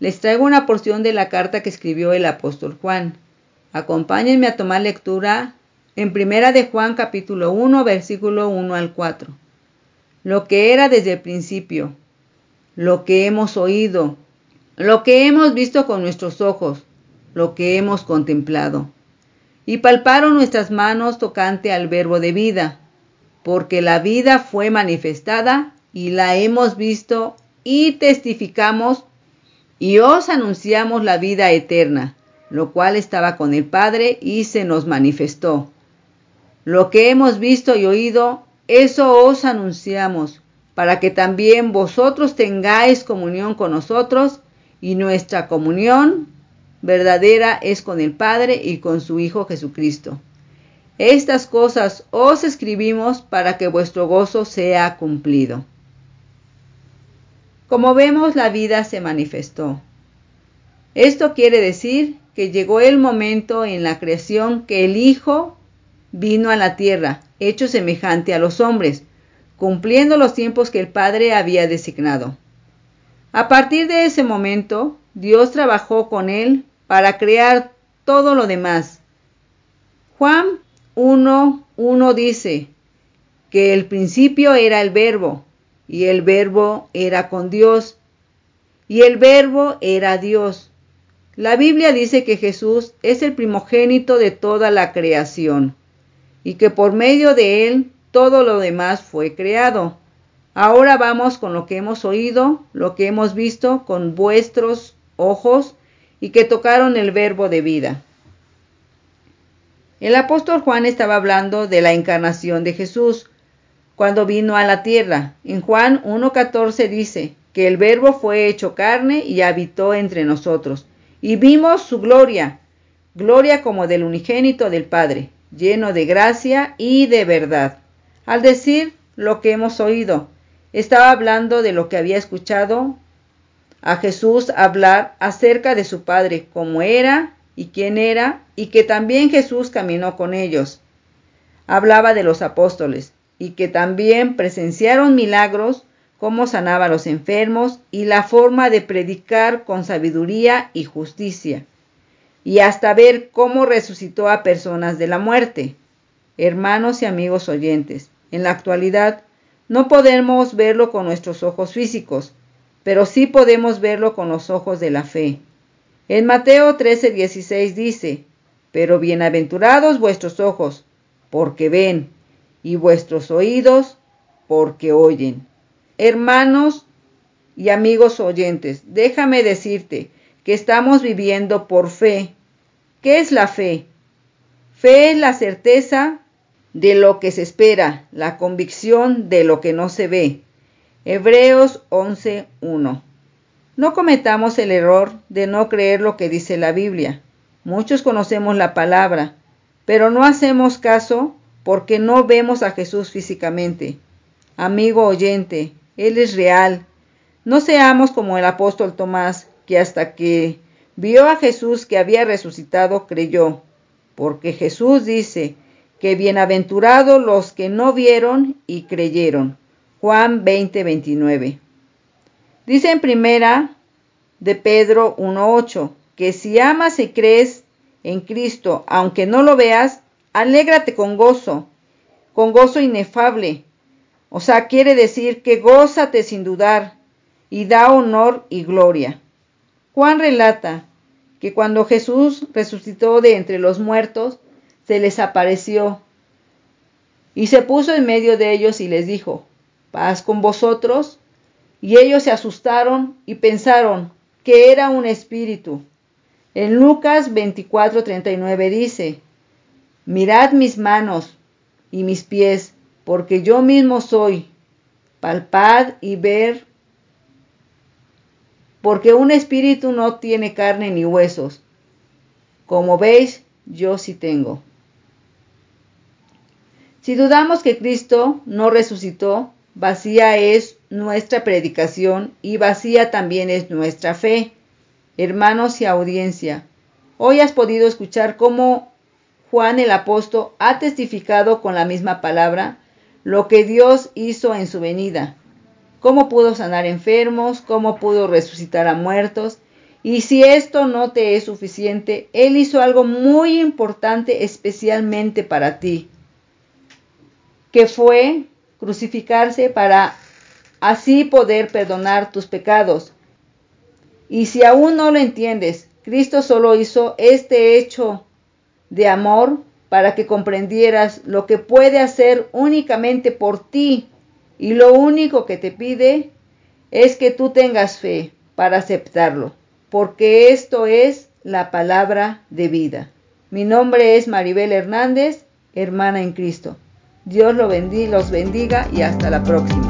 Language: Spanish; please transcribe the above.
les traigo una porción de la carta que escribió el apóstol Juan. Acompáñenme a tomar lectura en Primera de Juan capítulo 1 versículo 1 al 4. Lo que era desde el principio, lo que hemos oído, lo que hemos visto con nuestros ojos, lo que hemos contemplado. Y palparon nuestras manos tocante al verbo de vida, porque la vida fue manifestada y la hemos visto y testificamos y os anunciamos la vida eterna, lo cual estaba con el Padre y se nos manifestó. Lo que hemos visto y oído, eso os anunciamos, para que también vosotros tengáis comunión con nosotros, y nuestra comunión verdadera es con el Padre y con su Hijo Jesucristo. Estas cosas os escribimos para que vuestro gozo sea cumplido. Como vemos, la vida se manifestó. Esto quiere decir que llegó el momento en la creación que el Hijo vino a la tierra, hecho semejante a los hombres, cumpliendo los tiempos que el Padre había designado. A partir de ese momento, Dios trabajó con él para crear todo lo demás. Juan 1.1 dice que el principio era el verbo, y el verbo era con Dios, y el verbo era Dios. La Biblia dice que Jesús es el primogénito de toda la creación, y que por medio de él todo lo demás fue creado. Ahora vamos con lo que hemos oído, lo que hemos visto con vuestros ojos, y que tocaron el verbo de vida. El apóstol Juan estaba hablando de la encarnación de Jesús, cuando vino a la tierra. En Juan 1.14 dice que el verbo fue hecho carne y habitó entre nosotros. Y vimos su gloria, gloria como del unigénito del Padre, lleno de gracia y de verdad. Al decir lo que hemos oído, estaba hablando de lo que había escuchado a Jesús hablar acerca de su Padre, cómo era y quién era, y que también Jesús caminó con ellos. Hablaba de los apóstoles, y que también presenciaron milagros, cómo sanaba a los enfermos y la forma de predicar con sabiduría y justicia, y hasta ver cómo resucitó a personas de la muerte. Hermanos y amigos oyentes, en la actualidad no podemos verlo con nuestros ojos físicos, pero sí podemos verlo con los ojos de la fe. En Mateo 13:16 dice, pero bienaventurados vuestros ojos, porque ven, y vuestros oídos porque oyen. Hermanos y amigos oyentes, déjame decirte que estamos viviendo por fe. ¿Qué es la fe? Fe es la certeza de lo que se espera, la convicción de lo que no se ve. Hebreos 11.1. No cometamos el error de no creer lo que dice la Biblia. Muchos conocemos la palabra, pero no hacemos caso porque no vemos a Jesús físicamente. Amigo oyente, Él es real. No seamos como el apóstol Tomás, que hasta que vio a Jesús que había resucitado, creyó, porque Jesús dice que bienaventurados los que no vieron y creyeron. Juan 20, 29. Dice en primera de Pedro 1.8 que si amas y crees en Cristo, aunque no lo veas, Alégrate con gozo, con gozo inefable. O sea, quiere decir que gózate sin dudar y da honor y gloria. Juan relata que cuando Jesús resucitó de entre los muertos, se les apareció y se puso en medio de ellos y les dijo, paz con vosotros. Y ellos se asustaron y pensaron que era un espíritu. En Lucas 24:39 dice, Mirad mis manos y mis pies, porque yo mismo soy. Palpad y ver, porque un espíritu no tiene carne ni huesos, Como veis, yo sí tengo. Si dudamos que Cristo no resucitó, vacía es nuestra predicación y vacía también es nuestra fe. Hermanos y audiencia, hoy has podido escuchar cómo Juan el apóstol ha testificado con la misma palabra lo que Dios hizo en su venida, cómo pudo sanar enfermos, cómo pudo resucitar a muertos, y si esto no te es suficiente, Él hizo algo muy importante especialmente para ti, que fue crucificarse para así poder perdonar tus pecados. Y si aún no lo entiendes, Cristo solo hizo este hecho de amor para que comprendieras lo que puede hacer únicamente por ti y lo único que te pide es que tú tengas fe para aceptarlo, porque esto es la palabra de vida. Mi nombre es Maribel Hernández, hermana en Cristo. Dios los bendiga, y hasta la próxima.